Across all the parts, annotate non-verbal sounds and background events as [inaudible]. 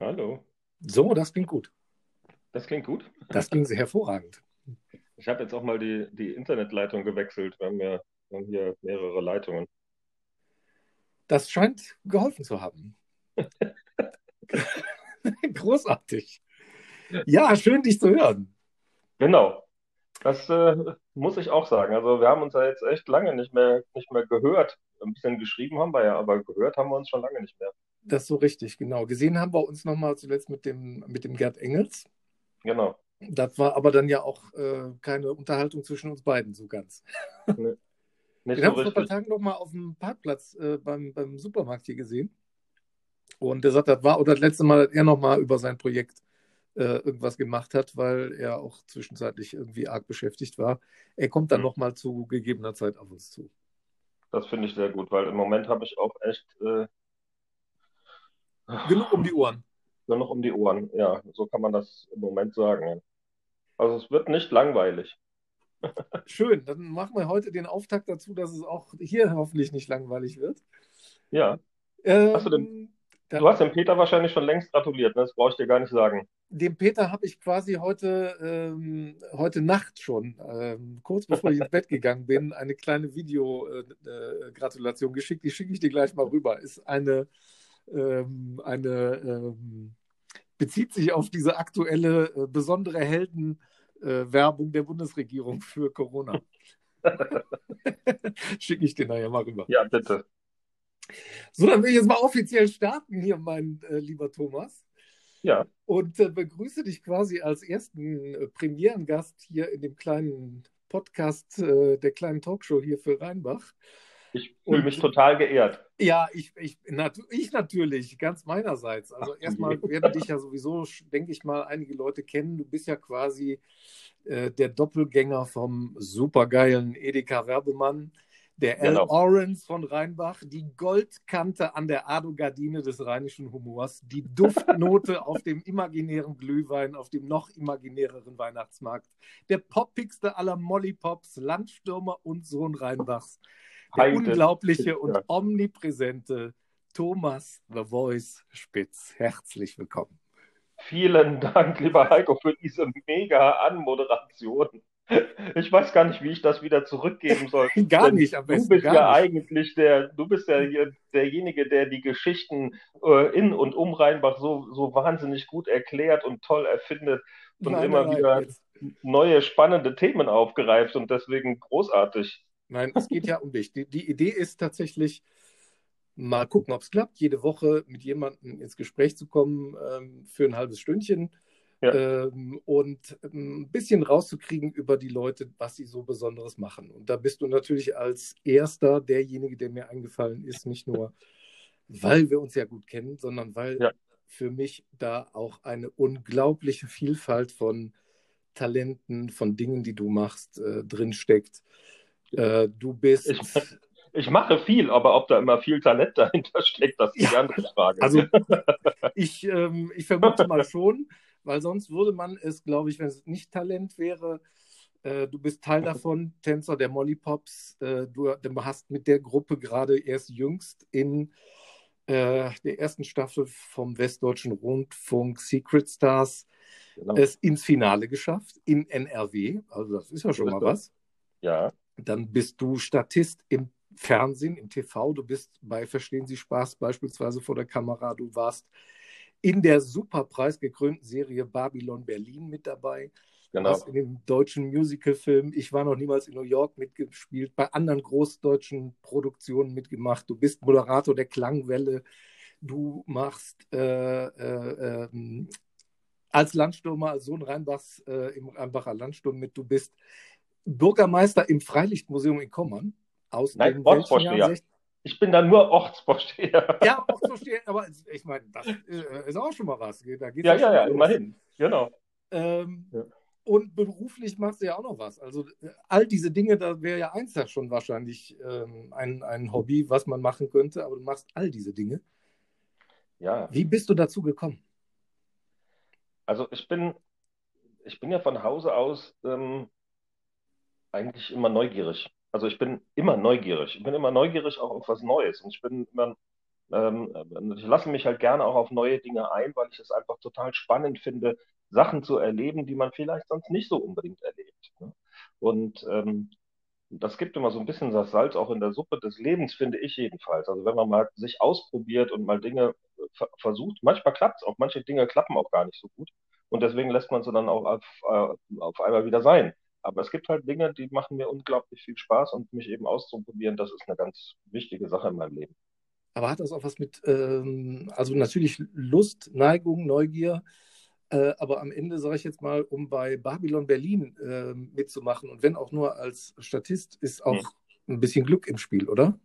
Hallo. So, das klingt gut. Das klingt gut. Das klingt sehr hervorragend. Ich habe jetzt auch mal die, die Internetleitung gewechselt. Wir haben ja wir haben hier mehrere Leitungen. Das scheint geholfen zu haben. [laughs] Großartig. Ja, schön, dich zu hören. Genau. Das äh, muss ich auch sagen. Also wir haben uns ja jetzt echt lange nicht mehr, nicht mehr gehört. Ein bisschen geschrieben haben wir ja, aber gehört haben wir uns schon lange nicht mehr. Das ist so richtig, genau. Gesehen haben wir uns nochmal zuletzt mit dem, mit dem Gerd Engels. Genau. Das war aber dann ja auch äh, keine Unterhaltung zwischen uns beiden so ganz. Nee, [laughs] Wir so haben uns vor ein paar Tagen nochmal auf dem Parkplatz äh, beim, beim Supermarkt hier gesehen. Und er sagt, das war oder das letzte Mal, dass er nochmal über sein Projekt äh, irgendwas gemacht hat, weil er auch zwischenzeitlich irgendwie arg beschäftigt war. Er kommt dann mhm. nochmal zu gegebener Zeit auf uns zu. Das finde ich sehr gut, weil im Moment habe ich auch echt äh, genug um die Ohren. Genug um die Ohren, ja, so kann man das im Moment sagen. Also es wird nicht langweilig. [laughs] Schön, dann machen wir heute den Auftakt dazu, dass es auch hier hoffentlich nicht langweilig wird. Ja. Ähm, hast du denn Du hast dem Peter wahrscheinlich schon längst gratuliert, ne? das brauche ich dir gar nicht sagen. Dem Peter habe ich quasi heute, ähm, heute Nacht schon, ähm, kurz bevor ich ins Bett gegangen bin, eine kleine Video-Gratulation äh, äh geschickt. Die schicke ich dir gleich mal rüber. Ist eine, ähm, eine ähm, bezieht sich auf diese aktuelle äh, besondere Heldenwerbung äh, der Bundesregierung für Corona. [laughs] schicke ich dir nachher mal rüber. Ja, bitte. So, dann will ich jetzt mal offiziell starten hier, mein äh, lieber Thomas. Ja. Und äh, begrüße dich quasi als ersten äh, Premierengast hier in dem kleinen Podcast äh, der kleinen Talkshow hier für Rheinbach. Ich fühle mich total geehrt. Ja, ich, ich, nat ich natürlich, ganz meinerseits. Also Ach, erstmal werden dich ja sowieso, denke ich mal, einige Leute kennen. Du bist ja quasi äh, der Doppelgänger vom supergeilen Edeka Werbemann der genau. L. Orange von Rheinbach, die Goldkante an der Ado-Gardine des rheinischen Humors, die Duftnote [laughs] auf dem imaginären Glühwein, auf dem noch imaginäreren Weihnachtsmarkt, der poppigste aller Mollypops, Landstürmer und Sohn Rheinbachs, der unglaubliche und omnipräsente Thomas The Voice Spitz. Herzlich willkommen. Vielen Dank, lieber Heiko, für diese mega Anmoderation. Ich weiß gar nicht, wie ich das wieder zurückgeben soll. [laughs] Gar nicht, am besten. Du bist ja eigentlich der, du bist ja hier derjenige, der die Geschichten äh, in und um Rheinbach so, so wahnsinnig gut erklärt und toll erfindet und nein, immer nein, wieder jetzt. neue spannende Themen aufgreift und deswegen großartig. Nein, es geht ja um [laughs] dich. Die, die Idee ist tatsächlich, mal gucken, ob es klappt, jede Woche mit jemandem ins Gespräch zu kommen ähm, für ein halbes Stündchen ja. ähm, und ähm, ein bisschen rauszukriegen über die Leute, was sie so Besonderes machen. Und da bist du natürlich als erster derjenige, der mir eingefallen ist, nicht nur, [laughs] weil wir uns ja gut kennen, sondern weil ja. für mich da auch eine unglaubliche Vielfalt von Talenten, von Dingen, die du machst, äh, drinsteckt. Äh, du bist. Ich, ich mache viel, aber ob da immer viel Talent [laughs] dahinter steckt, das ist ja, die andere Frage. Also [laughs] ich, ähm, ich vermute mal schon weil sonst würde man es, glaube ich, wenn es nicht Talent wäre, äh, du bist Teil davon, Tänzer der Mollypops, äh, du, du, hast mit der Gruppe gerade erst jüngst in äh, der ersten Staffel vom Westdeutschen Rundfunk Secret Stars genau. es ins Finale geschafft, in NRW, also das ist ja schon mal was. Ja. Dann bist du Statist im Fernsehen, im TV, du bist bei Verstehen Sie Spaß beispielsweise vor der Kamera, du warst in der super preisgekrönten Serie Babylon Berlin mit dabei. Genau. Hast in dem deutschen Musicalfilm Ich war noch niemals in New York mitgespielt, bei anderen großdeutschen Produktionen mitgemacht. Du bist Moderator der Klangwelle. Du machst äh, äh, äh, als Landstürmer, als Sohn Rheinbachs äh, im Rheinbacher Landsturm mit. Du bist Bürgermeister im Freilichtmuseum in Kommern aus Nein, Jahr ich bin da nur Ortsvorsteher. [laughs] Ja, Ortsvorsteher, aber ich meine, das äh, ist auch schon mal was. Da geht's ja, ja, ja, immerhin. Genau. Ähm, ja. Und beruflich machst du ja auch noch was. Also all diese Dinge, da wäre ja eins ja schon wahrscheinlich ähm, ein, ein Hobby, was man machen könnte, aber du machst all diese Dinge. Ja. Wie bist du dazu gekommen? Also ich bin, ich bin ja von Hause aus ähm, eigentlich immer neugierig. Also ich bin immer neugierig. Ich bin immer neugierig auch auf was Neues. Und ich bin immer ähm, ich lasse mich halt gerne auch auf neue Dinge ein, weil ich es einfach total spannend finde, Sachen zu erleben, die man vielleicht sonst nicht so unbedingt erlebt. Ne? Und ähm, das gibt immer so ein bisschen das Salz auch in der Suppe des Lebens, finde ich jedenfalls. Also wenn man mal sich ausprobiert und mal Dinge äh, versucht, manchmal klappt es auch, manche Dinge klappen auch gar nicht so gut. Und deswegen lässt man sie dann auch auf, äh, auf einmal wieder sein. Aber es gibt halt Dinge, die machen mir unglaublich viel Spaß und mich eben auszuprobieren, das ist eine ganz wichtige Sache in meinem Leben. Aber hat das auch was mit, ähm, also natürlich Lust, Neigung, Neugier, äh, aber am Ende sage ich jetzt mal, um bei Babylon Berlin äh, mitzumachen und wenn auch nur als Statist, ist auch hm. ein bisschen Glück im Spiel, oder?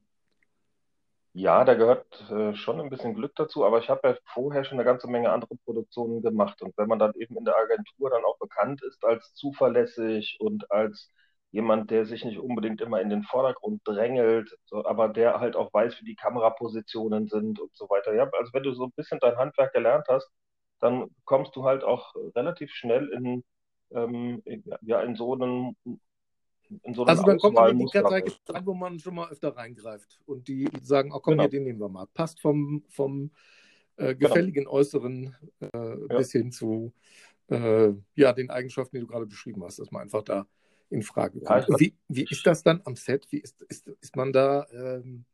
Ja, da gehört äh, schon ein bisschen Glück dazu, aber ich habe ja vorher schon eine ganze Menge andere Produktionen gemacht. Und wenn man dann eben in der Agentur dann auch bekannt ist als zuverlässig und als jemand, der sich nicht unbedingt immer in den Vordergrund drängelt, so, aber der halt auch weiß, wie die Kamerapositionen sind und so weiter. Ja, also wenn du so ein bisschen dein Handwerk gelernt hast, dann kommst du halt auch relativ schnell in, ähm, ja, in so einen so also dann kommt man in die Kartei rein, wo man schon mal öfter reingreift und die sagen, oh komm, genau. hier, den nehmen wir mal. Passt vom, vom äh, genau. gefälligen genau. Äußeren äh, ja. bis hin zu äh, ja, den Eigenschaften, die du gerade beschrieben hast, dass man einfach da in Frage kommt. Ja, wie, wie ist das dann am Set? Wie ist, ist, ist man da ähm,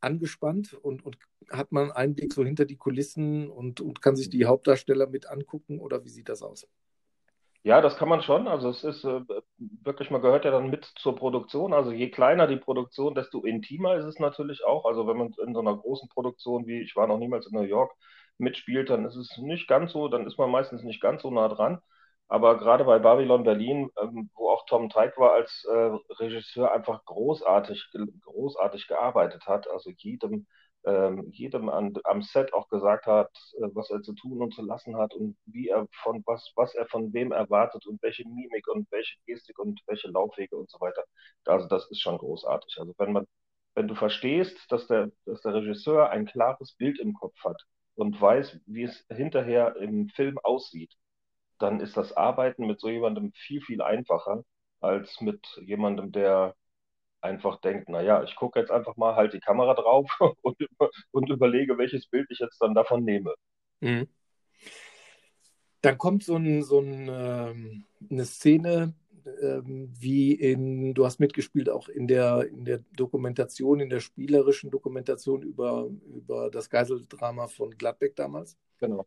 angespannt und, und hat man Einblick so hinter die Kulissen und, und kann sich die Hauptdarsteller mit angucken oder wie sieht das aus? Ja, das kann man schon. Also es ist äh, wirklich, man gehört ja dann mit zur Produktion. Also je kleiner die Produktion, desto intimer ist es natürlich auch. Also wenn man in so einer großen Produktion wie ich war noch niemals in New York mitspielt, dann ist es nicht ganz so, dann ist man meistens nicht ganz so nah dran. Aber gerade bei Babylon Berlin, ähm, wo auch Tom Teig war als äh, Regisseur, einfach großartig, großartig gearbeitet hat. Also jedem ähm, jedem an, am Set auch gesagt hat, äh, was er zu tun und zu lassen hat und wie er von was, was er von wem erwartet und welche Mimik und welche Gestik und welche Laufwege und so weiter. Also das ist schon großartig. Also wenn man, wenn du verstehst, dass der, dass der Regisseur ein klares Bild im Kopf hat und weiß, wie es hinterher im Film aussieht, dann ist das Arbeiten mit so jemandem viel, viel einfacher als mit jemandem, der einfach denkt, naja, ich gucke jetzt einfach mal halt die Kamera drauf [laughs] und, und überlege, welches Bild ich jetzt dann davon nehme. Mhm. Dann kommt so, ein, so ein, ähm, eine Szene, ähm, wie in, du hast mitgespielt auch in der, in der Dokumentation, in der spielerischen Dokumentation über, über das Geiseldrama von Gladbeck damals. Genau.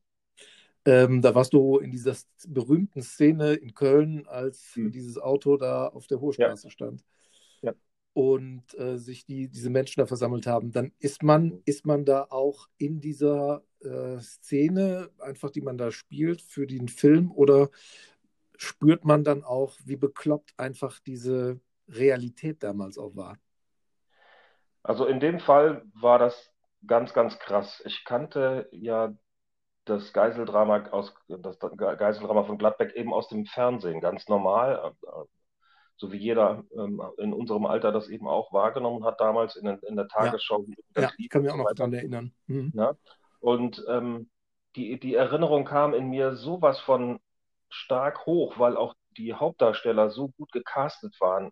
Ähm, da warst du in dieser berühmten Szene in Köln, als hm. dieses Auto da auf der Hochstraße ja. stand und äh, sich die, diese Menschen da versammelt haben, dann ist man, ist man da auch in dieser äh, Szene, einfach die man da spielt für den Film oder spürt man dann auch, wie bekloppt einfach diese Realität damals auch war? Also in dem Fall war das ganz, ganz krass. Ich kannte ja das Geiseldrama aus das Geiseldrama von Gladbeck eben aus dem Fernsehen, ganz normal. So wie jeder ähm, in unserem Alter das eben auch wahrgenommen hat damals in, in der Tagesschau. Ja, ja ich kann mich auch noch daran erinnern. Mhm. Ja? Und ähm, die, die Erinnerung kam in mir sowas von stark hoch, weil auch die Hauptdarsteller so gut gecastet waren.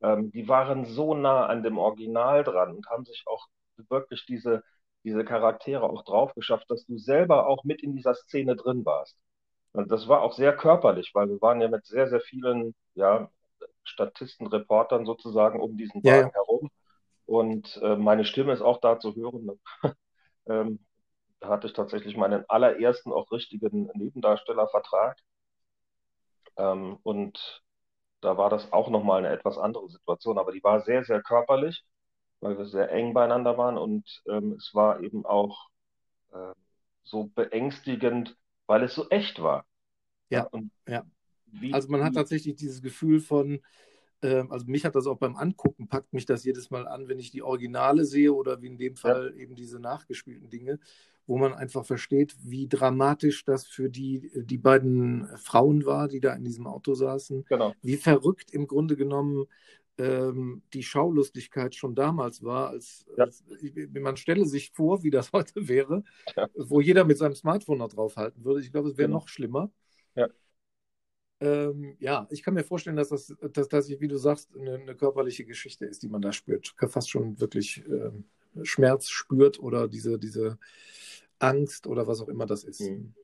Ähm, die waren so nah an dem Original dran und haben sich auch wirklich diese, diese Charaktere auch drauf geschafft, dass du selber auch mit in dieser Szene drin warst. Und das war auch sehr körperlich, weil wir waren ja mit sehr, sehr vielen ja, Statisten, Reportern sozusagen um diesen Wagen ja. herum. Und äh, meine Stimme ist auch da zu hören. [laughs] ähm, da hatte ich tatsächlich meinen allerersten auch richtigen Nebendarstellervertrag. Ähm, und da war das auch nochmal eine etwas andere Situation, aber die war sehr, sehr körperlich, weil wir sehr eng beieinander waren und ähm, es war eben auch äh, so beängstigend, weil es so echt war. Ja, und ja. Wie, also man hat tatsächlich dieses Gefühl von, äh, also mich hat das auch beim Angucken, packt mich das jedes Mal an, wenn ich die Originale sehe oder wie in dem Fall ja. eben diese nachgespielten Dinge, wo man einfach versteht, wie dramatisch das für die, die beiden Frauen war, die da in diesem Auto saßen. Genau. Wie verrückt im Grunde genommen ähm, die Schaulustigkeit schon damals war, als, ja. als, man stelle sich vor, wie das [laughs] heute wäre, ja. wo jeder mit seinem Smartphone noch draufhalten würde. Ich glaube, es wäre genau. noch schlimmer. Ja. Ähm, ja, ich kann mir vorstellen, dass das, dass, dass wie du sagst, eine, eine, körperliche Geschichte ist, die man da spürt. Fast schon wirklich ähm, Schmerz spürt oder diese, diese Angst oder was auch immer das ist. Mhm.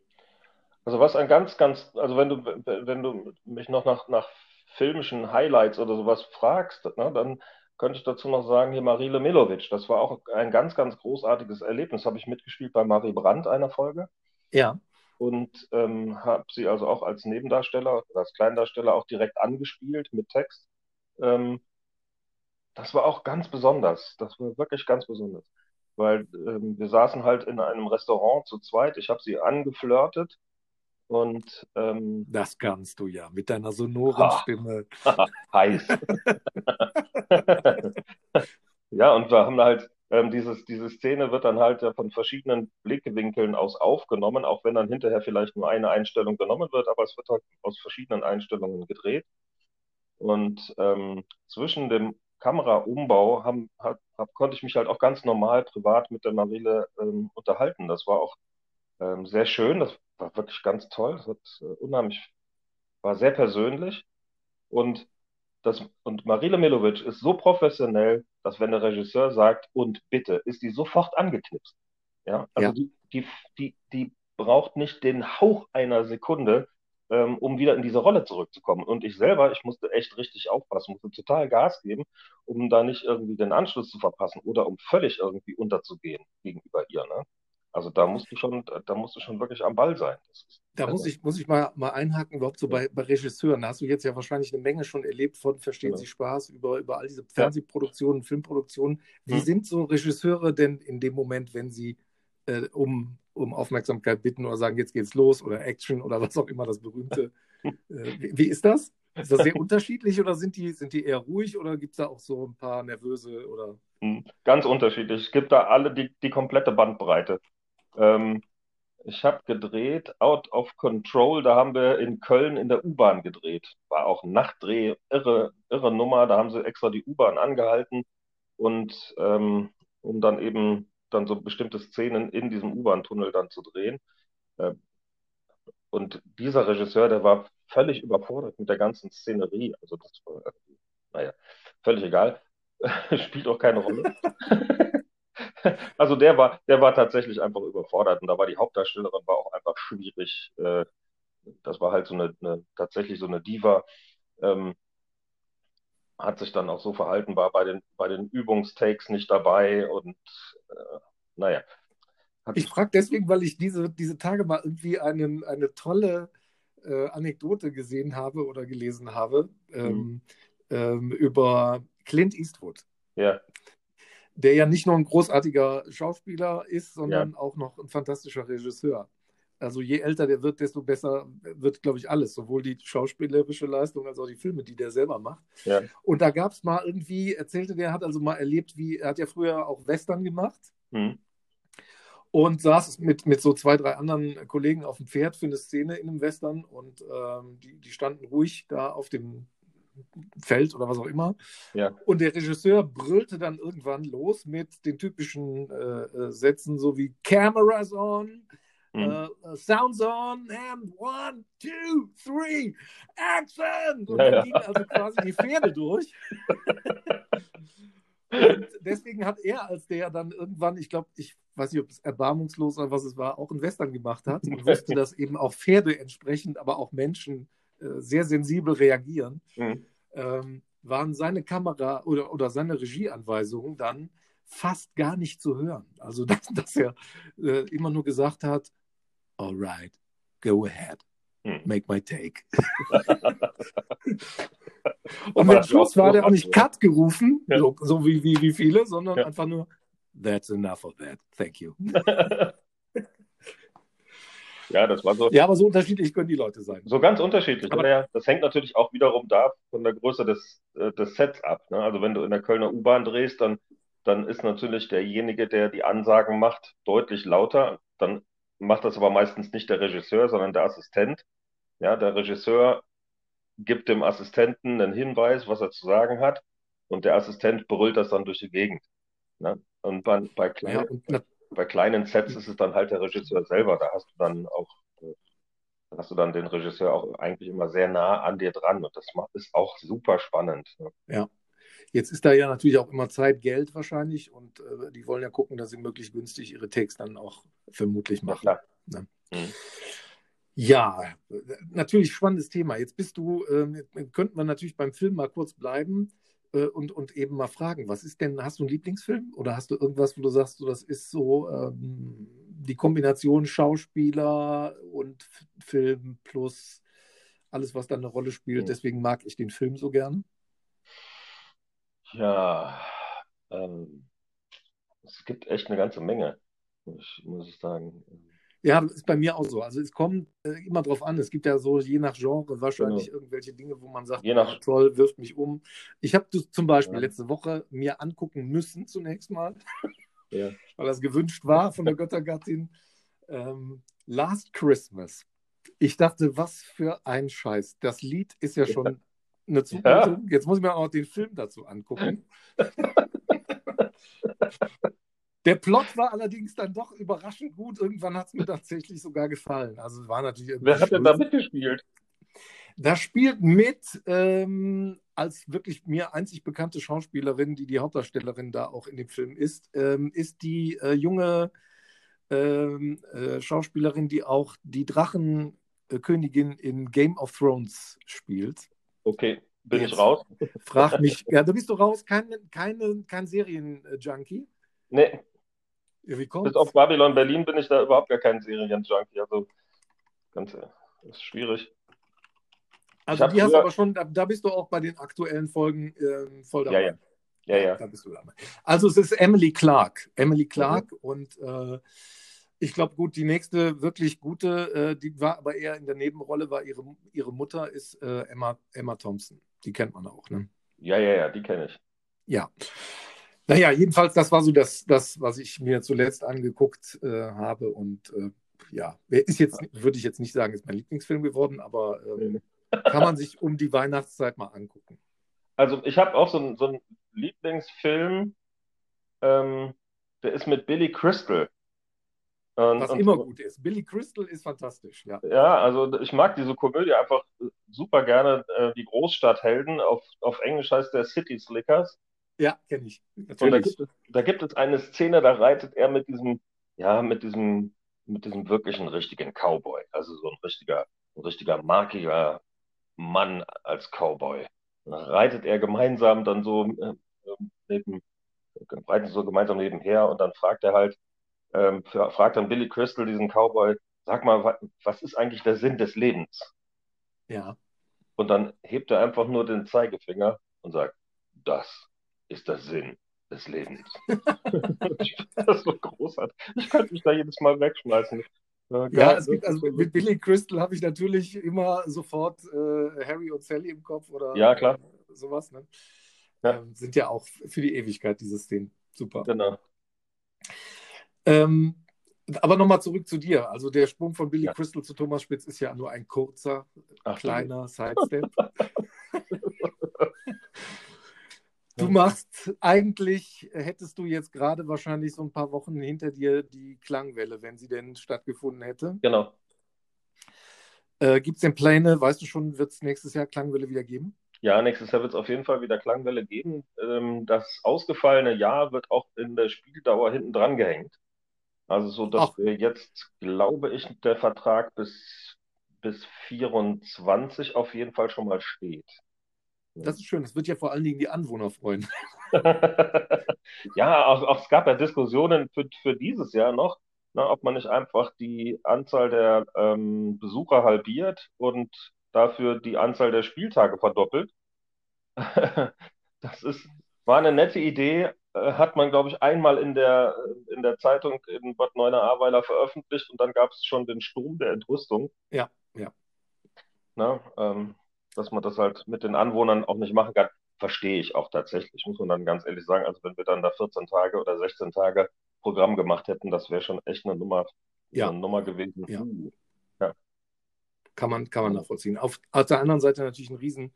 Also was ein ganz, ganz, also wenn du, wenn du mich noch nach, nach filmischen Highlights oder sowas fragst, ne, dann könnte ich dazu noch sagen, hier Marile Milovic, das war auch ein ganz, ganz großartiges Erlebnis. Habe ich mitgespielt bei Marie Brandt einer Folge. Ja. Und ähm, habe sie also auch als Nebendarsteller oder als Kleindarsteller auch direkt angespielt mit Text. Ähm, das war auch ganz besonders. Das war wirklich ganz besonders. Weil ähm, wir saßen halt in einem Restaurant zu zweit. Ich habe sie angeflirtet und ähm, das kannst du ja mit deiner sonoren ha, Stimme. [laughs] heiß. [laughs] [laughs] ja, und wir haben halt ähm, dieses, diese Szene wird dann halt von verschiedenen Blickwinkeln aus aufgenommen, auch wenn dann hinterher vielleicht nur eine Einstellung genommen wird, aber es wird halt aus verschiedenen Einstellungen gedreht. Und ähm, zwischen dem Kameraumbau haben, hat, hab, konnte ich mich halt auch ganz normal privat mit der Marile ähm, unterhalten. Das war auch ähm, sehr schön. Das war wirklich ganz toll. Das hat äh, unheimlich, war sehr persönlich. Und, das, und Marile Milovic ist so professionell, dass wenn der Regisseur sagt, und bitte, ist die sofort angeknipst. Ja, also ja. Die, die, die, die braucht nicht den Hauch einer Sekunde, ähm, um wieder in diese Rolle zurückzukommen. Und ich selber, ich musste echt richtig aufpassen, musste total Gas geben, um da nicht irgendwie den Anschluss zu verpassen oder um völlig irgendwie unterzugehen gegenüber ihr. Ne? Also da musst du schon, da musst du schon wirklich am Ball sein. Da also, muss ich, muss ich mal, mal einhaken, überhaupt so bei, bei Regisseuren. Da hast du jetzt ja wahrscheinlich eine Menge schon erlebt von Verstehen ja. Sie Spaß über, über all diese Fernsehproduktionen, Filmproduktionen. Wie hm. sind so Regisseure denn in dem Moment, wenn sie äh, um, um Aufmerksamkeit bitten oder sagen, jetzt geht's los oder Action oder was auch immer das berühmte. [laughs] äh, wie, wie, ist das? Ist das sehr [laughs] unterschiedlich oder sind die, sind die eher ruhig oder gibt es da auch so ein paar nervöse oder? Hm, ganz unterschiedlich. Es gibt da alle die, die komplette Bandbreite. Ähm, ich habe gedreht, Out of Control, da haben wir in Köln in der U-Bahn gedreht. War auch ein Nachtdreh, irre, irre Nummer, da haben sie extra die U-Bahn angehalten und ähm, um dann eben dann so bestimmte Szenen in diesem U-Bahn-Tunnel dann zu drehen. Äh, und dieser Regisseur, der war völlig überfordert mit der ganzen Szenerie. Also das war, naja, völlig egal. [laughs] Spielt auch keine Rolle. [laughs] [laughs] also der war, der war tatsächlich einfach überfordert und da war die Hauptdarstellerin war auch einfach schwierig. Äh, das war halt so eine, eine tatsächlich so eine Diva. Ähm, hat sich dann auch so verhalten, war bei den, bei den Übungstakes nicht dabei und äh, naja. Ich frage deswegen, weil ich diese, diese Tage mal irgendwie einen, eine tolle äh, Anekdote gesehen habe oder gelesen habe ähm, mhm. ähm, über Clint Eastwood. Ja der ja nicht nur ein großartiger Schauspieler ist, sondern ja. auch noch ein fantastischer Regisseur. Also je älter der wird, desto besser wird, glaube ich, alles, sowohl die schauspielerische Leistung als auch die Filme, die der selber macht. Ja. Und da gab es mal irgendwie, erzählte der, hat also mal erlebt, wie, er hat ja früher auch Western gemacht. Mhm. Und saß mit, mit so zwei, drei anderen Kollegen auf dem Pferd für eine Szene in einem Western und ähm, die, die standen ruhig da auf dem Feld oder was auch immer. Ja. Und der Regisseur brüllte dann irgendwann los mit den typischen äh, äh Sätzen, so wie Cameras on, mhm. uh, Sounds on, and one, two, three, Action! Und ja, dann ging also quasi die Pferde durch. [laughs] Und deswegen hat er, als der dann irgendwann, ich glaube, ich weiß nicht, ob es erbarmungslos oder was es war, auch einen Western gemacht hat und wusste, dass eben auch Pferde entsprechend, aber auch Menschen äh, sehr sensibel reagieren, mhm. ähm, waren seine Kamera oder, oder seine Regieanweisungen dann fast gar nicht zu hören. Also, [laughs] dass, dass er äh, immer nur gesagt hat, all right, go ahead, mhm. make my take. [laughs] Und am Schluss war der auch nicht Cut gerufen, ja. so, so, wie, wie, wie viele, sondern ja. einfach nur, that's enough of that, thank you. [laughs] Ja, das war so. Ja, aber so unterschiedlich können die Leute sein. So ganz unterschiedlich. Aber ja, das hängt natürlich auch wiederum da von der Größe des, äh, des Sets ab. Ne? Also wenn du in der Kölner U-Bahn drehst, dann, dann ist natürlich derjenige, der die Ansagen macht, deutlich lauter. Dann macht das aber meistens nicht der Regisseur, sondern der Assistent. Ja, der Regisseur gibt dem Assistenten einen Hinweis, was er zu sagen hat, und der Assistent brüllt das dann durch die Gegend. Ne? Und bei, bei, kleinen, ja, bei kleinen Sets ist es dann halt der Regisseur selber. Da hast du dann auch, äh, da hast du dann den Regisseur auch eigentlich immer sehr nah an dir dran und das macht, ist auch super spannend. Ne? Ja. Jetzt ist da ja natürlich auch immer Zeit, Geld wahrscheinlich und äh, die wollen ja gucken, dass sie möglichst günstig ihre Takes dann auch vermutlich machen. Ja, ne? mhm. ja, natürlich spannendes Thema. Jetzt bist du, äh, könnten wir natürlich beim Film mal kurz bleiben äh, und, und eben mal fragen, was ist denn, hast du einen Lieblingsfilm oder hast du irgendwas, wo du sagst, so, das ist so ähm, die Kombination Schauspieler und Film plus alles, was da eine Rolle spielt. Mhm. Deswegen mag ich den Film so gern. Ja, ähm, es gibt echt eine ganze Menge, muss, muss ich sagen. Ja, ist bei mir auch so. Also es kommt äh, immer drauf an. Es gibt ja so je nach Genre wahrscheinlich genau. irgendwelche Dinge, wo man sagt, je nach... toll, wirft mich um. Ich habe zum Beispiel ja. letzte Woche mir angucken müssen zunächst mal, [laughs] ja. weil das gewünscht war von der Göttergattin. Ähm, Last Christmas. Ich dachte, was für ein Scheiß. Das Lied ist ja schon eine Zumutung. Ja. Jetzt muss ich mir auch noch den Film dazu angucken. [laughs] Der Plot war allerdings dann doch überraschend gut. Irgendwann hat es mir tatsächlich sogar gefallen. Also war natürlich. Wer hat denn da mitgespielt? Da spielt mit ähm, als wirklich mir einzig bekannte Schauspielerin, die die Hauptdarstellerin da auch in dem Film ist, ähm, ist die äh, junge ähm, äh, Schauspielerin, die auch die Drachenkönigin in Game of Thrones spielt. Okay, bin Jetzt ich raus? Frag mich, ja, da bist du raus, kein, keine, kein Serien-Junkie? Nee. Ja, wie kommt Bis auf Babylon Berlin bin ich da überhaupt gar kein Serien-Junkie. Also, ganz, das ist schwierig. Also, die hast du aber schon, da, da, bist du auch bei den aktuellen Folgen äh, voll dabei. Ja, ja. Ja, ja. Da bist du dabei. Also, es ist Emily Clark. Emily Clark mhm. und äh, ich glaube, gut, die nächste wirklich gute, äh, die war aber eher in der Nebenrolle, war ihre, ihre Mutter ist äh, Emma, Emma Thompson. Die kennt man auch, ne? Ja, ja, ja, die kenne ich. Ja. Naja, jedenfalls, das war so das, das was ich mir zuletzt angeguckt äh, habe. Und äh, ja, ist jetzt, würde ich jetzt nicht sagen, ist mein Lieblingsfilm geworden, aber ähm, kann man sich um die Weihnachtszeit mal angucken. Also ich habe auch so, so einen Lieblingsfilm, ähm, der ist mit Billy Crystal. Und, Was und, immer gut ist. Billy Crystal ist fantastisch, ja. Ja, also ich mag diese Komödie einfach super gerne. Äh, die Großstadthelden, auf, auf Englisch heißt der City Slickers. Ja, kenne ich. Und da gibt, es, da gibt es eine Szene, da reitet er mit diesem, ja, mit diesem, mit diesem wirklichen richtigen Cowboy. Also so ein richtiger, ein richtiger markiger Mann als Cowboy. Da reitet er gemeinsam dann so äh, neben, reiten so gemeinsam nebenher und dann fragt er halt, ähm, fragt dann Billy Crystal diesen Cowboy, sag mal, was ist eigentlich der Sinn des Lebens? Ja. Und dann hebt er einfach nur den Zeigefinger und sagt, das ist der Sinn des Lebens. [laughs] das ist so großartig. Ich könnte mich da jedes Mal wegschmeißen. Ja, ja es gibt, also mit Billy Crystal habe ich natürlich immer sofort äh, Harry und Sally im Kopf oder ja, klar. Äh, sowas. Ne? Ja. Ähm, sind ja auch für die Ewigkeit diese Szenen. Super. Genau. Ähm, aber nochmal zurück zu dir. Also der Sprung von Billy ja. Crystal zu Thomas Spitz ist ja nur ein kurzer, Ach, kleiner Sidestep. [laughs] [laughs] du machst eigentlich, hättest du jetzt gerade wahrscheinlich so ein paar Wochen hinter dir die Klangwelle, wenn sie denn stattgefunden hätte. Genau. Äh, Gibt es denn Pläne, weißt du schon, wird es nächstes Jahr Klangwelle wieder geben? Ja, nächstes Jahr wird es auf jeden Fall wieder Klangwelle geben. Ähm, das ausgefallene Jahr wird auch in der Spieldauer hinten dran gehängt. Also so, dass Ach. wir jetzt, glaube ich, der Vertrag bis, bis 24 auf jeden Fall schon mal steht. Das ist schön. Das wird ja vor allen Dingen die Anwohner freuen. [laughs] [laughs] ja, auch, auch, es gab ja Diskussionen für, für dieses Jahr noch, na, ne, ob man nicht einfach die Anzahl der ähm, Besucher halbiert und dafür die Anzahl der Spieltage verdoppelt. [laughs] das ist, war eine nette Idee, äh, hat man, glaube ich, einmal in der, in der Zeitung in Bad Neuenahr-Ahrweiler veröffentlicht und dann gab es schon den Sturm der Entrüstung. Ja, ja. Na, ähm, dass man das halt mit den Anwohnern auch nicht machen kann, verstehe ich auch tatsächlich, muss man dann ganz ehrlich sagen. Also wenn wir dann da 14 Tage oder 16 Tage Programm gemacht hätten, das wäre schon echt eine Nummer, ja. eine Nummer gewesen. Ja. ja. Kann man, kann man nachvollziehen. Auf, auf der anderen Seite natürlich ein riesen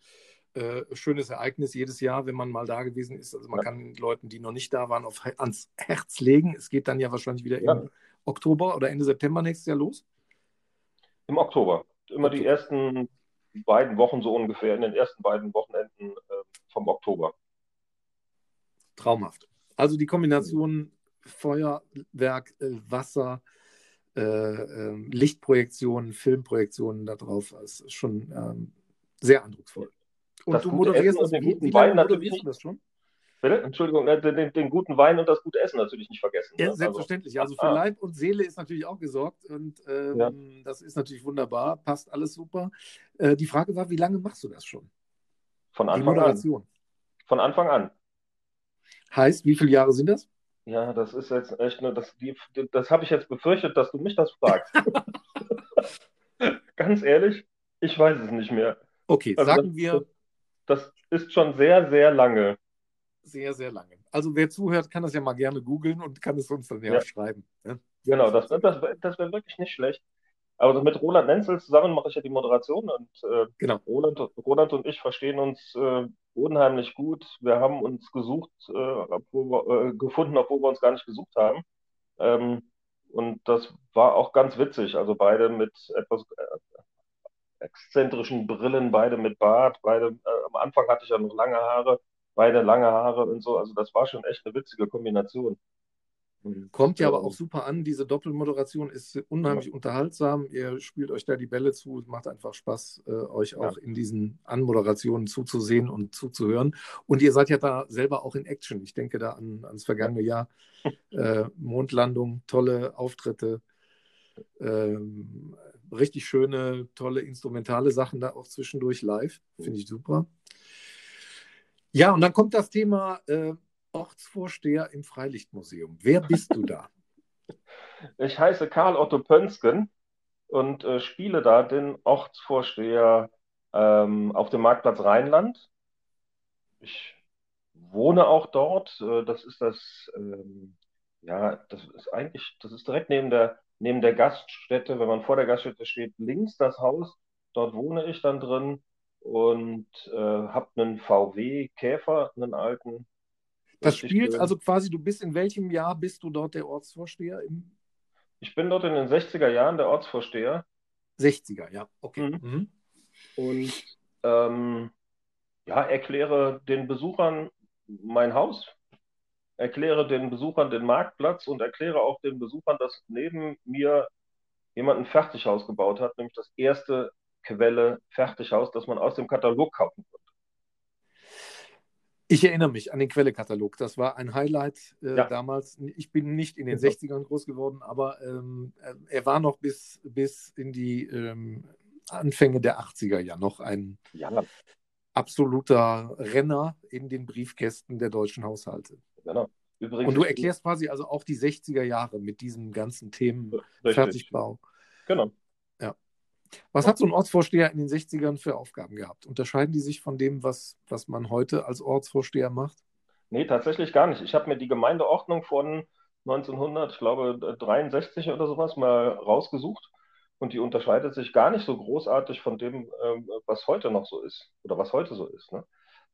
äh, schönes Ereignis jedes Jahr, wenn man mal da gewesen ist. Also man ja. kann Leuten, die noch nicht da waren, auf, ans Herz legen. Es geht dann ja wahrscheinlich wieder im Oktober oder Ende September nächstes Jahr los. Im Oktober. Immer okay. die ersten beiden Wochen so ungefähr, in den ersten beiden Wochenenden äh, vom Oktober. Traumhaft. Also die Kombination Feuerwerk, äh, Wasser, äh, äh, Lichtprojektionen, Filmprojektionen darauf ist schon ähm, sehr eindrucksvoll. Und das du moderierst das, den guten Wein natürlich nicht. das schon? Bitte? Entschuldigung, äh, den, den, guten Wein und das gute Essen natürlich nicht vergessen. Ja, ne? selbstverständlich. Also für ah. Leib und Seele ist natürlich auch gesorgt und ähm, ja. das ist natürlich wunderbar, passt alles super. Äh, die Frage war, wie lange machst du das schon? Von Anfang an. Von Anfang an. Heißt, wie viele Jahre sind das? Ja, das ist jetzt echt nur, das, das habe ich jetzt befürchtet, dass du mich das fragst. [laughs] Ganz ehrlich, ich weiß es nicht mehr. Okay, also sagen das, wir. Das ist schon sehr, sehr lange. Sehr, sehr lange. Also wer zuhört, kann das ja mal gerne googeln und kann es uns dann ja, ja. schreiben. Ne? Genau, das, das, das wäre wirklich nicht schlecht. Aber mit Roland Nenzel zusammen mache ich ja die Moderation und äh, genau. Roland, Roland und ich verstehen uns äh, unheimlich gut. Wir haben uns gesucht, äh, obwohl wir, äh, gefunden, obwohl wir uns gar nicht gesucht haben. Ähm, und das war auch ganz witzig. Also beide mit etwas äh, exzentrischen Brillen, beide mit Bart, beide, äh, am Anfang hatte ich ja noch lange Haare, beide lange Haare und so. Also das war schon echt eine witzige Kombination. Kommt ja aber auch super an. Diese Doppelmoderation ist unheimlich ja. unterhaltsam. Ihr spielt euch da die Bälle zu. Es macht einfach Spaß, äh, euch auch ja. in diesen Anmoderationen zuzusehen und zuzuhören. Und ihr seid ja da selber auch in Action. Ich denke da an, ans vergangene Jahr. [laughs] Äh, Mondlandung, tolle Auftritte. Ähm, richtig schöne, tolle instrumentale Sachen da auch zwischendurch live. Finde ich super. Ja, und dann kommt das Thema. Äh, Ortsvorsteher im Freilichtmuseum. Wer bist du da? [laughs] Ich heiße Karl Otto Pönsken und äh, spiele da den Ortsvorsteher ähm, auf dem Marktplatz Rheinland. Ich wohne auch dort. Äh, das ist das, ähm, ja, das ist eigentlich, das ist direkt neben der, neben der Gaststätte. Wenn man vor der Gaststätte steht, links das Haus. Dort wohne ich dann drin und äh, habe einen VW Käfer, einen alten, das spielt also quasi, du bist in welchem Jahr bist du dort der Ortsvorsteher? Im... Ich bin dort in den 60er Jahren der Ortsvorsteher. 60er, ja, okay. Mhm. Mhm. Und ähm, ja, erkläre den Besuchern mein Haus, erkläre den Besuchern den Marktplatz und erkläre auch den Besuchern, dass neben mir jemand ein Fertighaus gebaut hat, nämlich das erste Quelle Fertighaus, das man aus dem Katalog kaufen konnte. Ich erinnere mich an den Quellekatalog. Das war ein Highlight äh, ja. damals. Ich bin nicht in den 60ern groß geworden, aber ähm, äh, er war noch bis, bis in die ähm, Anfänge der 80er ja noch ein ja. absoluter Renner in den Briefkästen der deutschen Haushalte. Genau. Übrigens, Und du erklärst quasi also auch die 60er Jahre mit diesen ganzen Themen Richtig. Fertigbau. Genau. Was hat so ein Ortsvorsteher in den 60ern für Aufgaben gehabt? Unterscheiden die sich von dem, was, was man heute als Ortsvorsteher macht? Nee, tatsächlich gar nicht. Ich habe mir die Gemeindeordnung von 1900, ich glaube 63 oder sowas mal rausgesucht und die unterscheidet sich gar nicht so großartig von dem, ähm, was heute noch so ist oder was heute so ist. Ne?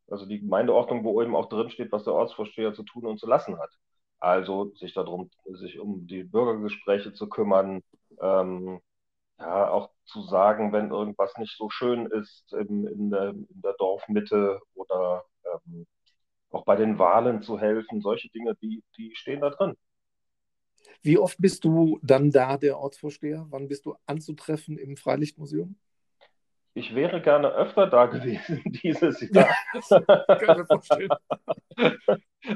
Also die Gemeindeordnung, wo eben auch drin steht, was der Ortsvorsteher zu tun und zu lassen hat. Also sich darum, sich um die Bürgergespräche zu kümmern, ähm, ja, auch zu sagen, wenn irgendwas nicht so schön ist in, in, der, in der, Dorfmitte oder ähm, auch bei den Wahlen zu helfen, solche Dinge, die, die stehen da drin. Wie oft bist du dann da, der Ortsvorsteher? Wann bist du anzutreffen im Freilichtmuseum? Ich wäre gerne öfter da gewesen [laughs] dieses Jahr. [laughs]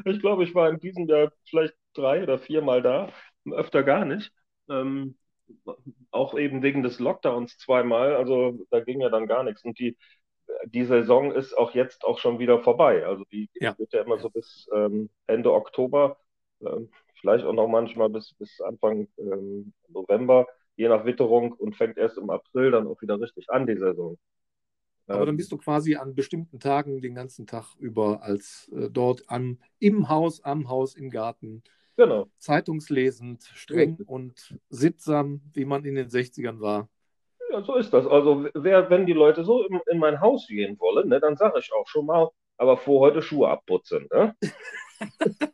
Ich glaube, ich war in diesem Jahr vielleicht drei oder viermal da, öfter gar nicht. Ähm, auch eben wegen des Lockdowns zweimal, also da ging ja dann gar nichts. Und die, die Saison ist auch jetzt auch schon wieder vorbei. Also die ja. wird ja immer so bis ähm, Ende Oktober, ähm, vielleicht auch noch manchmal bis, bis Anfang ähm, November, je nach Witterung und fängt erst im April dann auch wieder richtig an, die Saison. Aber dann ähm, bist du quasi an bestimmten Tagen den ganzen Tag über als äh, dort am, im Haus, am Haus, im Garten Genau. Zeitungslesend, streng ja. und sittsam, wie man in den 60ern war. Ja, so ist das. Also, wer, wenn die Leute so in, in mein Haus gehen wollen, ne, dann sage ich auch schon mal, aber vor heute Schuhe abputzen. Ne? [laughs]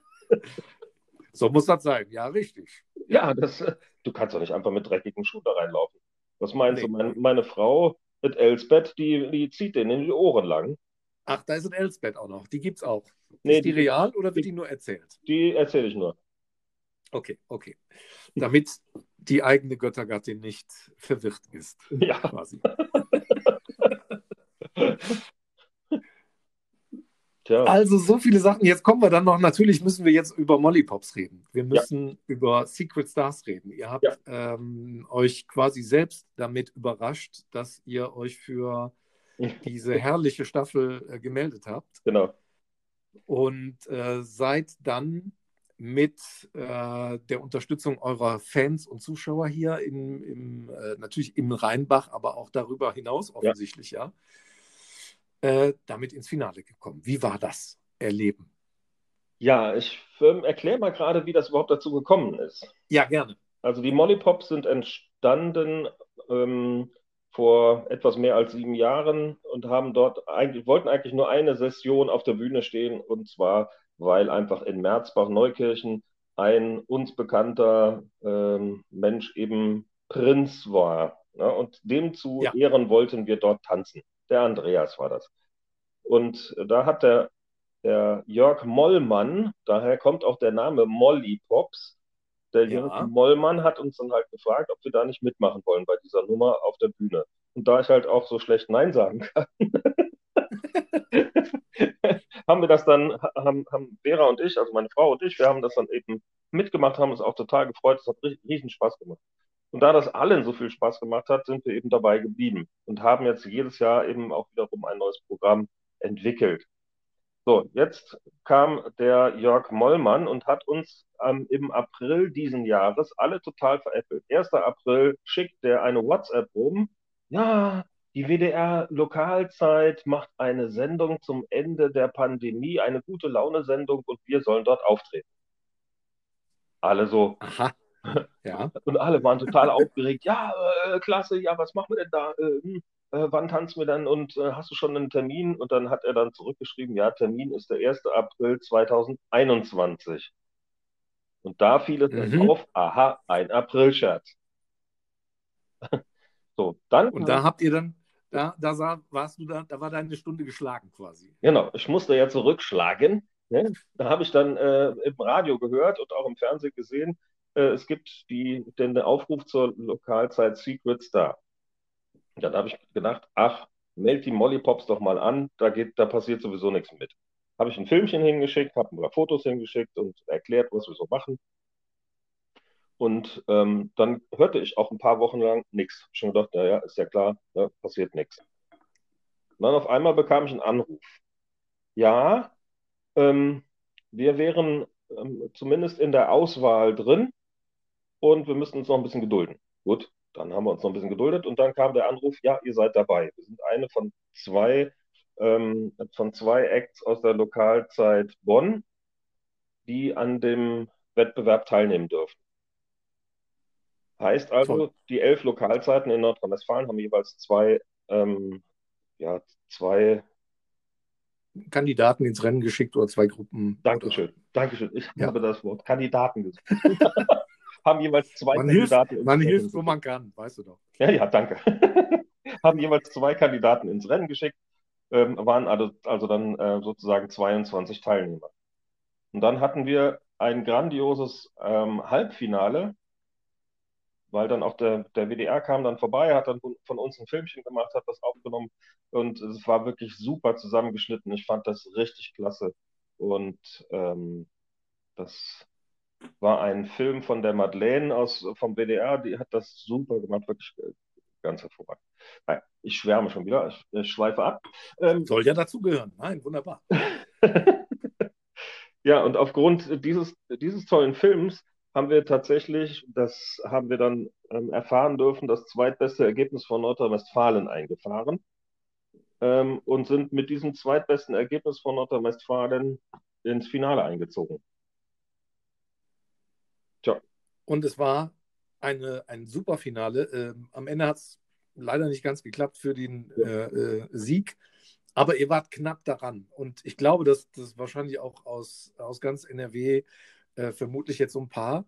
so muss das sein, ja, richtig. Ja, das, du kannst doch nicht einfach mit dreckigen Schuhen da reinlaufen. Was meinst nee. du? Meine, meine Frau mit Elsbeth, die, die zieht denen in die Ohren lang. Ach, da ist ein Elsbeth auch noch. Die gibt es auch. Nee, ist die, die real oder wird die, die nur erzählt? Die erzähle ich nur. Okay, okay. Damit die eigene Göttergattin nicht verwirrt ist. Ja. Quasi. Tja. Also so viele Sachen. Jetzt kommen wir dann noch, natürlich müssen wir jetzt über Mollypops reden. Wir müssen ja. über Secret Stars reden. Ihr habt ja. ähm, euch quasi selbst damit überrascht, dass ihr euch für [laughs] diese herrliche Staffel äh, gemeldet habt. Genau. Und äh, seid dann mit äh, der Unterstützung eurer Fans und Zuschauer hier in, im, äh, natürlich im Rheinbach, aber auch darüber hinaus offensichtlich, ja, ja äh, damit ins Finale gekommen. Wie war das Erleben? Ja, ich ähm, erkläre mal gerade, wie das überhaupt dazu gekommen ist. Ja, gerne. Also die Mollypops sind entstanden ähm, vor etwas mehr als sieben Jahren und haben dort eigentlich, wollten eigentlich nur eine Session auf der Bühne stehen und zwar weil einfach in Merzbach-Neukirchen ein uns bekannter ähm, Mensch eben Prinz war. Ne? Und dem zu ja. Ehren wollten wir dort tanzen. Der Andreas war das. Und da hat der, der Jörg Mollmann, daher kommt auch der Name Molly Pops, der ja. Jörg Mollmann hat uns dann halt gefragt, ob wir da nicht mitmachen wollen bei dieser Nummer auf der Bühne. Und da ich halt auch so schlecht Nein sagen kann, [laughs] [laughs] haben wir das dann, haben, haben Vera und ich, also meine Frau und ich, wir haben das dann eben mitgemacht, haben uns auch total gefreut. Es hat riesen Spaß gemacht. Und da das allen so viel Spaß gemacht hat, sind wir eben dabei geblieben und haben jetzt jedes Jahr eben auch wiederum ein neues Programm entwickelt. So, jetzt kam der Jörg Mollmann und hat uns ähm, im April diesen Jahres alle total veräppelt. 1. April schickt der eine WhatsApp rum. Ja, die WDR-Lokalzeit macht eine Sendung zum Ende der Pandemie, eine gute Laune-Sendung und wir sollen dort auftreten. Alle so. Aha. Ja. [laughs] Und alle waren total aufgeregt. Ja, äh, klasse, ja, was machen wir denn da? Äh, hm, äh, wann tanzen wir dann und äh, hast du schon einen Termin? Und dann hat er dann zurückgeschrieben, ja, Termin ist der 1. April 2021. Und da fiel es mhm. auf, aha, ein April-Scherz. [laughs] so, dann. Und da habt ihr dann, da, da sah, warst du da, da war deine Stunde geschlagen quasi. Genau, ich musste ja zurückschlagen. Ne? Da habe ich dann äh, im Radio gehört und auch im Fernsehen gesehen, äh, es gibt die, den Aufruf zur Lokalzeit Secret Star. Dann habe ich gedacht, ach, meld die Mollypops doch mal an, da, geht, da passiert sowieso nichts mit. Habe ich ein Filmchen hingeschickt, habe ein paar Fotos hingeschickt und erklärt, was wir so machen. Und ähm, dann hörte ich auch ein paar Wochen lang nichts. Schon gedacht, naja, ist ja klar, ne, passiert nichts. Dann auf einmal bekam ich einen Anruf. Ja, ähm, wir wären ähm, zumindest in der Auswahl drin und wir müssen uns noch ein bisschen gedulden. Gut, dann haben wir uns noch ein bisschen geduldet und dann kam der Anruf, ja, ihr seid dabei. Wir sind eine von zwei, ähm, von zwei Acts aus der Lokalzeit Bonn, die an dem Wettbewerb teilnehmen dürfen. Heißt also, die elf Lokalzeiten in Nordrhein-Westfalen haben jeweils zwei, ähm, ja, zwei Kandidaten ins Rennen geschickt oder zwei Gruppen. Dankeschön? Dankeschön. Ich ja. habe das Wort Kandidaten gesagt. [laughs] haben jeweils zwei man Kandidaten. Hilft, man hilft, wo man kann, weißt du doch. Ja, ja, danke. [laughs] haben jeweils zwei Kandidaten ins Rennen geschickt, ähm, waren also, also dann äh, sozusagen 22 Teilnehmer. Und dann hatten wir ein grandioses ähm, Halbfinale weil dann auch der, der WDR kam dann vorbei, hat dann von uns ein Filmchen gemacht, hat das aufgenommen und es war wirklich super zusammengeschnitten. Ich fand das richtig klasse. Und ähm, das war ein Film von der Madeleine aus, vom WDR, die hat das super gemacht, wirklich äh, ganz hervorragend. Nein, ich schwärme schon wieder, ich, ich schweife ab. Ähm, Soll ja dazugehören. Nein, wunderbar. [laughs] ja, und aufgrund dieses, dieses tollen Films haben wir tatsächlich, das haben wir dann ähm, erfahren dürfen, das zweitbeste Ergebnis von Nordrhein-Westfalen eingefahren ähm, und sind mit diesem zweitbesten Ergebnis von Nordrhein-Westfalen ins Finale eingezogen. Tja. Und es war eine, ein super Finale. Ähm, am Ende hat es leider nicht ganz geklappt für den äh, äh, Sieg. Aber ihr wart knapp daran. Und ich glaube, dass das wahrscheinlich auch aus, aus ganz NRW äh, vermutlich jetzt so ein paar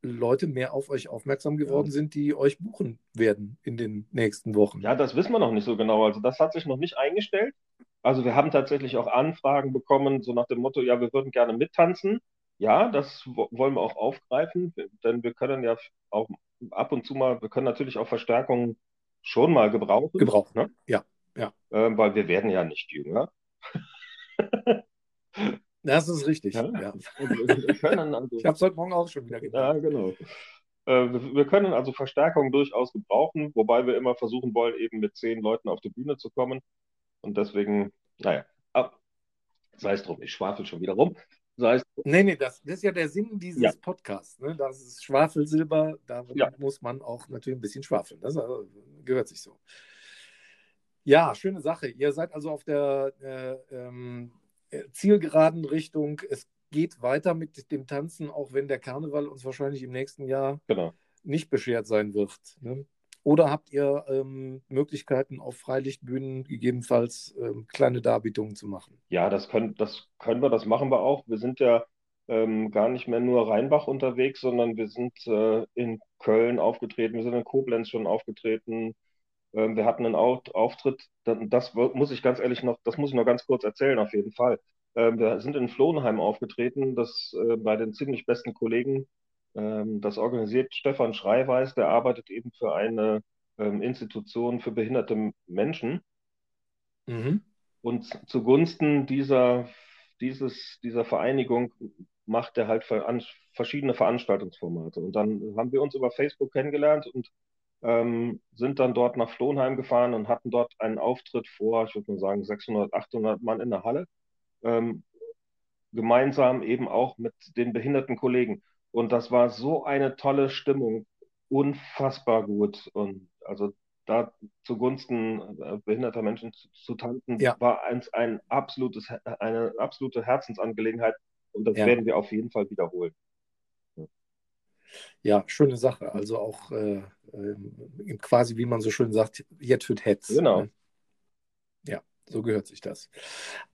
Leute mehr auf euch aufmerksam geworden ja. sind, die euch buchen werden in den nächsten Wochen. Ja, das wissen wir noch nicht so genau. Also das hat sich noch nicht eingestellt. Also wir haben tatsächlich auch Anfragen bekommen, so nach dem Motto, ja, wir würden gerne mittanzen. Ja, das wollen wir auch aufgreifen, denn wir können ja auch ab und zu mal, wir können natürlich auch Verstärkung schon mal gebrauchen. Gebrauchen, ne? Ja, ja. Äh, weil wir werden ja nicht jünger. [laughs] Das ist richtig. Ja? ja. Also, [laughs] ich habe es heute Morgen auch schon wieder gedacht. Ja, genau. Äh, wir können also Verstärkung durchaus gebrauchen, wobei wir immer versuchen wollen, eben mit zehn Leuten auf die Bühne zu kommen. Und deswegen, naja, sei es drum, ich schwafel schon wieder rum. Sei es nee, nee, das, das ist ja der Sinn dieses ja. Podcasts. Ne? Das ist Schwafelsilber, da ja. muss man auch natürlich ein bisschen schwafeln. Das also, gehört sich so. Ja, schöne Sache. Ihr seid also auf der äh, ähm, zielgeraden Richtung. Es geht weiter mit dem Tanzen, auch wenn der Karneval uns wahrscheinlich im nächsten Jahr genau. nicht beschert sein wird. Ne? Oder habt ihr ähm, Möglichkeiten, auf Freilichtbühnen gegebenenfalls ähm, kleine Darbietungen zu machen? Ja, das können, das können wir, das machen wir auch. Wir sind ja ähm, gar nicht mehr nur Rheinbach unterwegs, sondern wir sind äh, in Köln aufgetreten, wir sind in Koblenz schon aufgetreten. Ähm, wir hatten einen Auftritt, das muss ich ganz ehrlich noch, das muss ich noch ganz kurz erzählen, auf jeden Fall. Ähm, wir sind in Flohenheim aufgetreten, das äh, bei den ziemlich besten Kollegen ähm, das organisiert Stefan Schreiweis, der arbeitet eben für eine Institution für behinderte Menschen. Mhm. Und zugunsten dieser, dieses, dieser Vereinigung macht er halt verschiedene Veranstaltungsformate. Und dann haben wir uns über Facebook kennengelernt und ähm, sind dann dort nach Flohnheim gefahren und hatten dort einen Auftritt vor, ich würde mal sagen, 600, 800 Mann in der Halle. Ähm, gemeinsam eben auch mit den behinderten Kollegen. Und das war so eine tolle Stimmung, unfassbar gut. Und also da zugunsten äh, behinderter Menschen zu, zu tanzen, ja. war eins ein absolutes, eine absolute Herzensangelegenheit. Und das ja. werden wir auf jeden Fall wiederholen. Ja, schöne Sache. Also auch äh, äh, quasi, wie man so schön sagt, jetzt wird Hetz. Genau. Ne? Ja, so gehört sich das.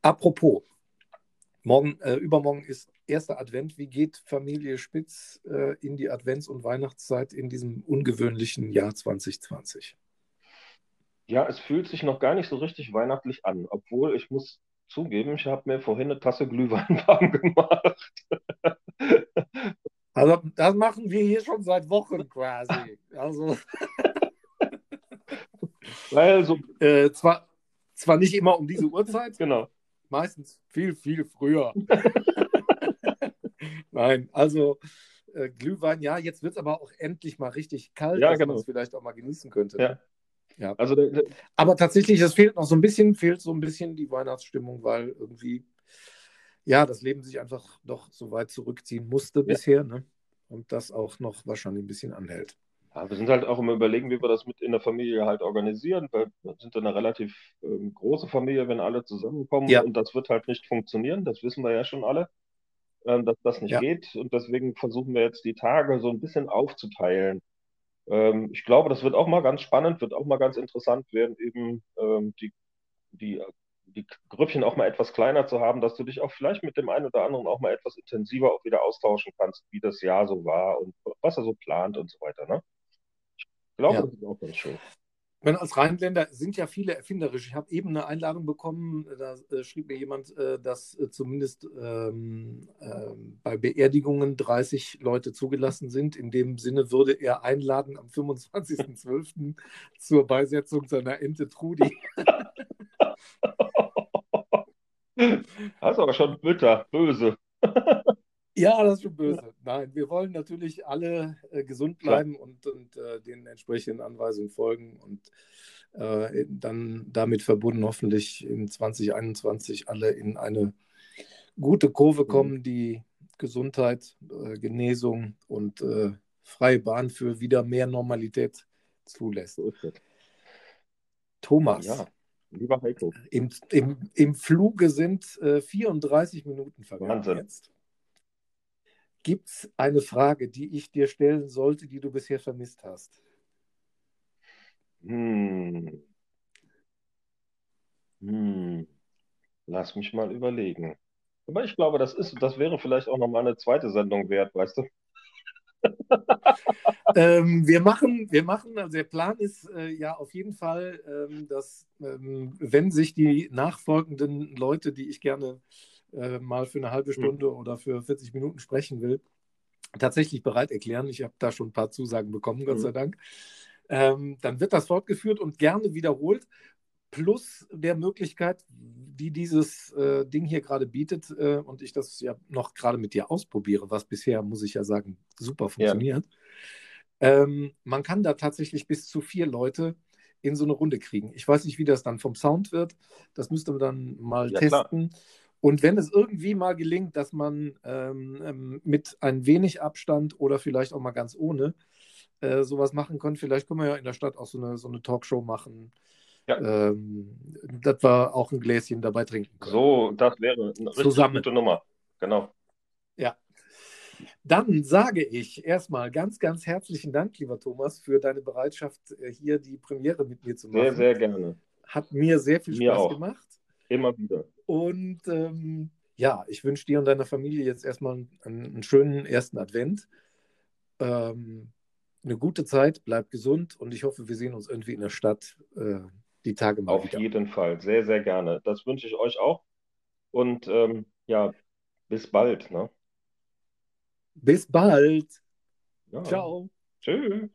Apropos, morgen, äh, übermorgen ist erster Advent. Wie geht Familie Spitz äh, in die Advents- und Weihnachtszeit in diesem ungewöhnlichen Jahr 2020? Ja, es fühlt sich noch gar nicht so richtig weihnachtlich an, obwohl ich muss zugeben, ich habe mir vorhin eine Tasse Glühwein [laughs] warm gemacht. Also das machen wir hier schon seit Wochen quasi. Also [laughs] Weil so äh, zwar, zwar nicht immer um diese Uhrzeit, genau. meistens viel, viel früher. [laughs] Nein, also äh, Glühwein, ja, jetzt wird es aber auch endlich mal richtig kalt, ja, dass genau. man es vielleicht auch mal genießen könnte. Ja. ja. Also, aber tatsächlich, es fehlt noch so ein bisschen, fehlt so ein bisschen die Weihnachtsstimmung, weil irgendwie, ja, das Leben sich einfach doch so weit zurückziehen musste ja. bisher, ne? Und das auch noch wahrscheinlich ein bisschen anhält. Ja, wir sind halt auch immer überlegen, wie wir das mit in der Familie halt organisieren, weil wir sind eine relativ ähm, große Familie, wenn alle zusammenkommen ja. und das wird halt nicht funktionieren, das wissen wir ja schon alle. Ähm, dass das nicht ja. geht. Und deswegen versuchen wir jetzt die Tage so ein bisschen aufzuteilen. Ähm, ich glaube, das wird auch mal ganz spannend, wird auch mal ganz interessant werden, eben ähm, die, die, die Grüppchen auch mal etwas kleiner zu haben, dass du dich auch vielleicht mit dem einen oder anderen auch mal etwas intensiver auch wieder austauschen kannst, wie das Jahr so war und was er so plant und so weiter. Ne? Ich glaube, ja. das ist auch ganz schön meine, als Rheinländer sind ja viele erfinderisch. Ich habe eben eine Einladung bekommen, da äh, schrieb mir jemand, äh, dass äh, zumindest ähm, ähm bei Beerdigungen 30 Leute zugelassen sind. In dem Sinne würde er einladen am 25.12. zur Beisetzung seiner Ente Trudi. [laughs] [laughs] [laughs] Das ist aber schon bitter, böse. Ja, das ist schon böse. Nein, wir wollen natürlich alle äh, gesund bleiben Klar. und, und äh, den entsprechenden Anweisungen folgen und äh, dann damit verbunden hoffentlich in 2021 alle in eine gute Kurve mhm. kommen, mhm. die Gesundheit, äh, Genesung und äh, freie Bahn für wieder mehr Normalität zulässt. Thomas. Ja. Lieber Heiko. Im, im, im Fluge sind 34 äh, Minuten vergangen Wahnsinn. jetzt. Gibt es eine Frage, die ich dir stellen sollte, die du bisher vermisst hast? Hm. Hm. Lass mich mal überlegen. Aber ich glaube, das ist, das wäre vielleicht auch noch mal eine zweite Sendung wert, weißt du? [laughs] ähm, wir machen, wir machen, also der Plan ist äh, ja auf jeden Fall, ähm, dass ähm, wenn sich die nachfolgenden Leute, die ich gerne äh, mal für eine halbe hm. Stunde mhm. oder für 40 Minuten sprechen will, tatsächlich bereit erklären. Ich habe da schon ein paar Zusagen bekommen, Gott mhm. sei Dank. Ähm, dann wird das fortgeführt und gerne wiederholt, plus der Möglichkeit, die dieses äh, Ding hier gerade bietet äh, und ich das ja noch gerade mit dir ausprobiere, was bisher, muss ich ja sagen, super funktioniert. Ja. Ähm, man kann da tatsächlich bis zu vier Leute in so eine Runde kriegen. Ich weiß nicht, wie das dann vom Sound wird. Das müsste man dann mal ja, testen. Klar. Und wenn es irgendwie mal gelingt, dass man ähm, ähm, mit ein wenig Abstand oder vielleicht auch mal ganz ohne äh, sowas machen kann, vielleicht können wir ja in der Stadt auch so eine, so eine Talkshow machen. Ja. Ähm, dass wir auch ein Gläschen dabei trinken können. So, das wäre eine richtig Zusammen. gute Nummer. Genau. Ja. Dann sage ich erstmal ganz, ganz herzlichen Dank, lieber Thomas, für deine Bereitschaft, äh, hier die Premiere mit mir zu machen. Sehr, sehr gerne. Hat mir sehr viel mir Spaß auch. gemacht. Immer wieder. Und ähm, ja, ich wünsche dir und deiner Familie jetzt erstmal einen, einen schönen ersten Advent. Ähm, eine gute Zeit, bleib gesund und ich hoffe, wir sehen uns irgendwie in der Stadt äh, die Tage mal Auf wieder. jeden Fall, sehr, sehr gerne. Das wünsche ich euch auch. Und ähm, ja, bis bald. Ne? Bis bald. Ja. Ciao. Tschüss.